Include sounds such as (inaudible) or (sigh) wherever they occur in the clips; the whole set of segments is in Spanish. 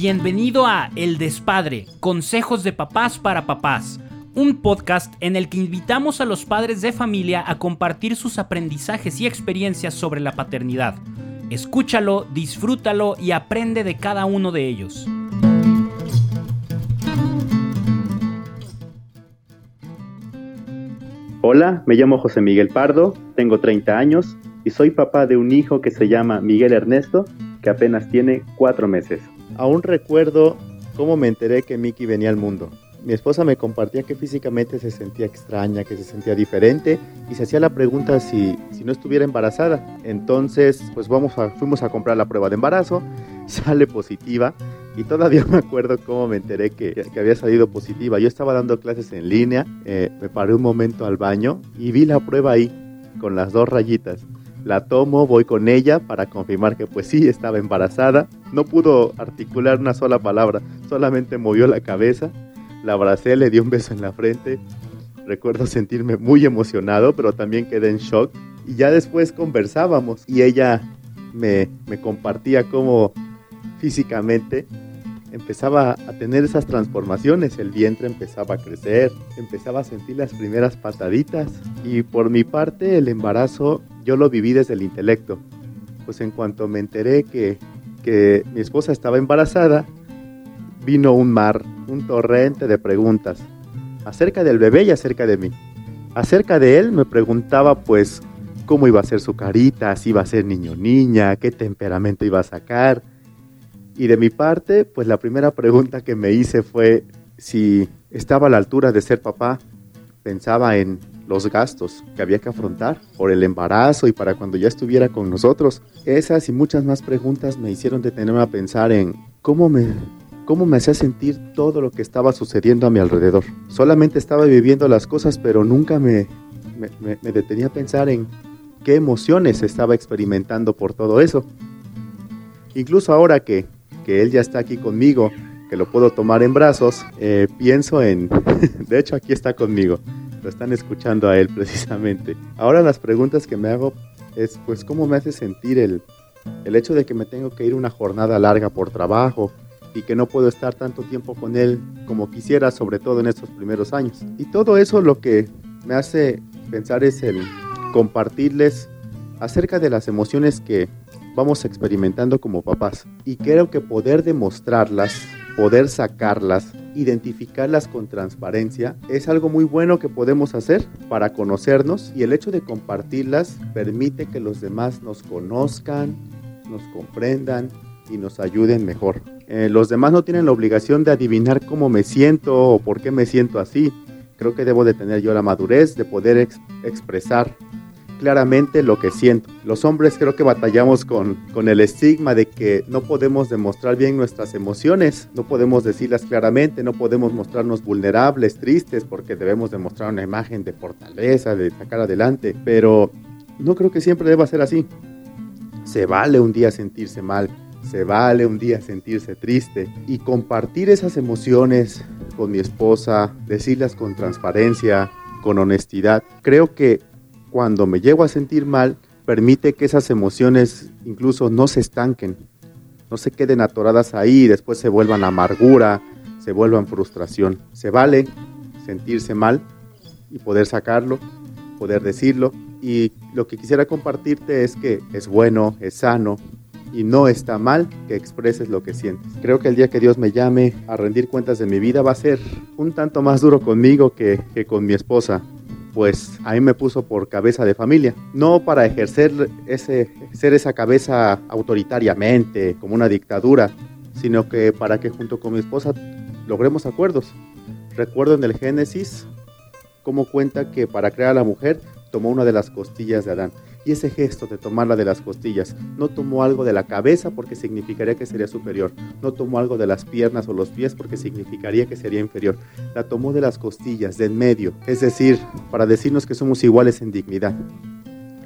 Bienvenido a El Despadre, Consejos de Papás para Papás, un podcast en el que invitamos a los padres de familia a compartir sus aprendizajes y experiencias sobre la paternidad. Escúchalo, disfrútalo y aprende de cada uno de ellos. Hola, me llamo José Miguel Pardo, tengo 30 años y soy papá de un hijo que se llama Miguel Ernesto, que apenas tiene 4 meses. Aún recuerdo cómo me enteré que Miki venía al mundo. Mi esposa me compartía que físicamente se sentía extraña, que se sentía diferente y se hacía la pregunta si, si no estuviera embarazada. Entonces, pues vamos a, fuimos a comprar la prueba de embarazo, (laughs) sale positiva y todavía me acuerdo cómo me enteré que, que había salido positiva. Yo estaba dando clases en línea, eh, me paré un momento al baño y vi la prueba ahí con las dos rayitas. La tomo, voy con ella para confirmar que pues sí, estaba embarazada. No pudo articular una sola palabra, solamente movió la cabeza. La abracé, le di un beso en la frente. Recuerdo sentirme muy emocionado, pero también quedé en shock. Y ya después conversábamos y ella me, me compartía cómo físicamente empezaba a tener esas transformaciones, el vientre empezaba a crecer, empezaba a sentir las primeras pataditas y por mi parte el embarazo yo lo viví desde el intelecto. Pues en cuanto me enteré que, que mi esposa estaba embarazada, vino un mar, un torrente de preguntas acerca del bebé y acerca de mí. Acerca de él me preguntaba pues cómo iba a ser su carita, si iba a ser niño o niña, qué temperamento iba a sacar, y de mi parte, pues la primera pregunta que me hice fue si estaba a la altura de ser papá. Pensaba en los gastos que había que afrontar por el embarazo y para cuando ya estuviera con nosotros. Esas y muchas más preguntas me hicieron detenerme a pensar en cómo me, cómo me hacía sentir todo lo que estaba sucediendo a mi alrededor. Solamente estaba viviendo las cosas, pero nunca me, me, me detenía a pensar en qué emociones estaba experimentando por todo eso. Incluso ahora que que él ya está aquí conmigo, que lo puedo tomar en brazos, eh, pienso en, (laughs) de hecho aquí está conmigo, están escuchando a él (laughs) precisamente. Ahora las preguntas que me hago es, pues, ¿cómo me hace sentir el, el hecho de que me tengo que ir una jornada larga por trabajo y que no puedo estar tanto tiempo con él como quisiera, sobre todo en estos primeros años? Y todo eso lo que me hace pensar es el compartirles acerca de las emociones que vamos experimentando como papás. Y creo que poder demostrarlas, poder sacarlas, identificarlas con transparencia, es algo muy bueno que podemos hacer para conocernos y el hecho de compartirlas permite que los demás nos conozcan, nos comprendan y nos ayuden mejor. Eh, los demás no tienen la obligación de adivinar cómo me siento o por qué me siento así. Creo que debo de tener yo la madurez de poder expresar claramente lo que siento. Los hombres creo que batallamos con, con el estigma de que no podemos demostrar bien nuestras emociones, no podemos decirlas claramente, no podemos mostrarnos vulnerables, tristes, porque debemos demostrar una imagen de fortaleza, de sacar adelante, pero no creo que siempre deba ser así. Se vale un día sentirse mal, se vale un día sentirse triste y compartir esas emociones con mi esposa, decirlas con transparencia, con honestidad. Creo que cuando me llego a sentir mal, permite que esas emociones incluso no se estanquen, no se queden atoradas ahí y después se vuelvan amargura, se vuelvan frustración. Se vale sentirse mal y poder sacarlo, poder decirlo. Y lo que quisiera compartirte es que es bueno, es sano y no está mal que expreses lo que sientes. Creo que el día que Dios me llame a rendir cuentas de mi vida va a ser un tanto más duro conmigo que, que con mi esposa pues a mí me puso por cabeza de familia. No para ejercer ese, ser esa cabeza autoritariamente, como una dictadura, sino que para que junto con mi esposa logremos acuerdos. Recuerdo en el Génesis cómo cuenta que para crear a la mujer tomó una de las costillas de Adán y ese gesto de tomarla de las costillas, no tomó algo de la cabeza porque significaría que sería superior, no tomó algo de las piernas o los pies porque significaría que sería inferior, la tomó de las costillas, de en medio, es decir, para decirnos que somos iguales en dignidad.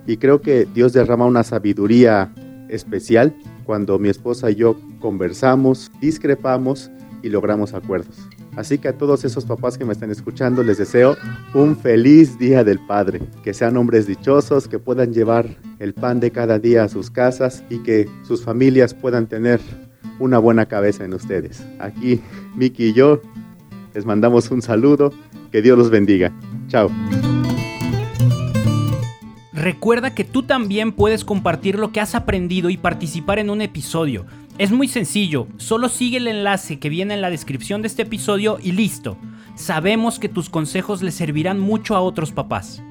Y creo que Dios derrama una sabiduría especial cuando mi esposa y yo conversamos, discrepamos y logramos acuerdos. Así que a todos esos papás que me están escuchando les deseo un feliz Día del Padre, que sean hombres dichosos, que puedan llevar el pan de cada día a sus casas y que sus familias puedan tener una buena cabeza en ustedes. Aquí, Miki y yo, les mandamos un saludo. Que Dios los bendiga. Chao. Recuerda que tú también puedes compartir lo que has aprendido y participar en un episodio. Es muy sencillo, solo sigue el enlace que viene en la descripción de este episodio y listo. Sabemos que tus consejos le servirán mucho a otros papás.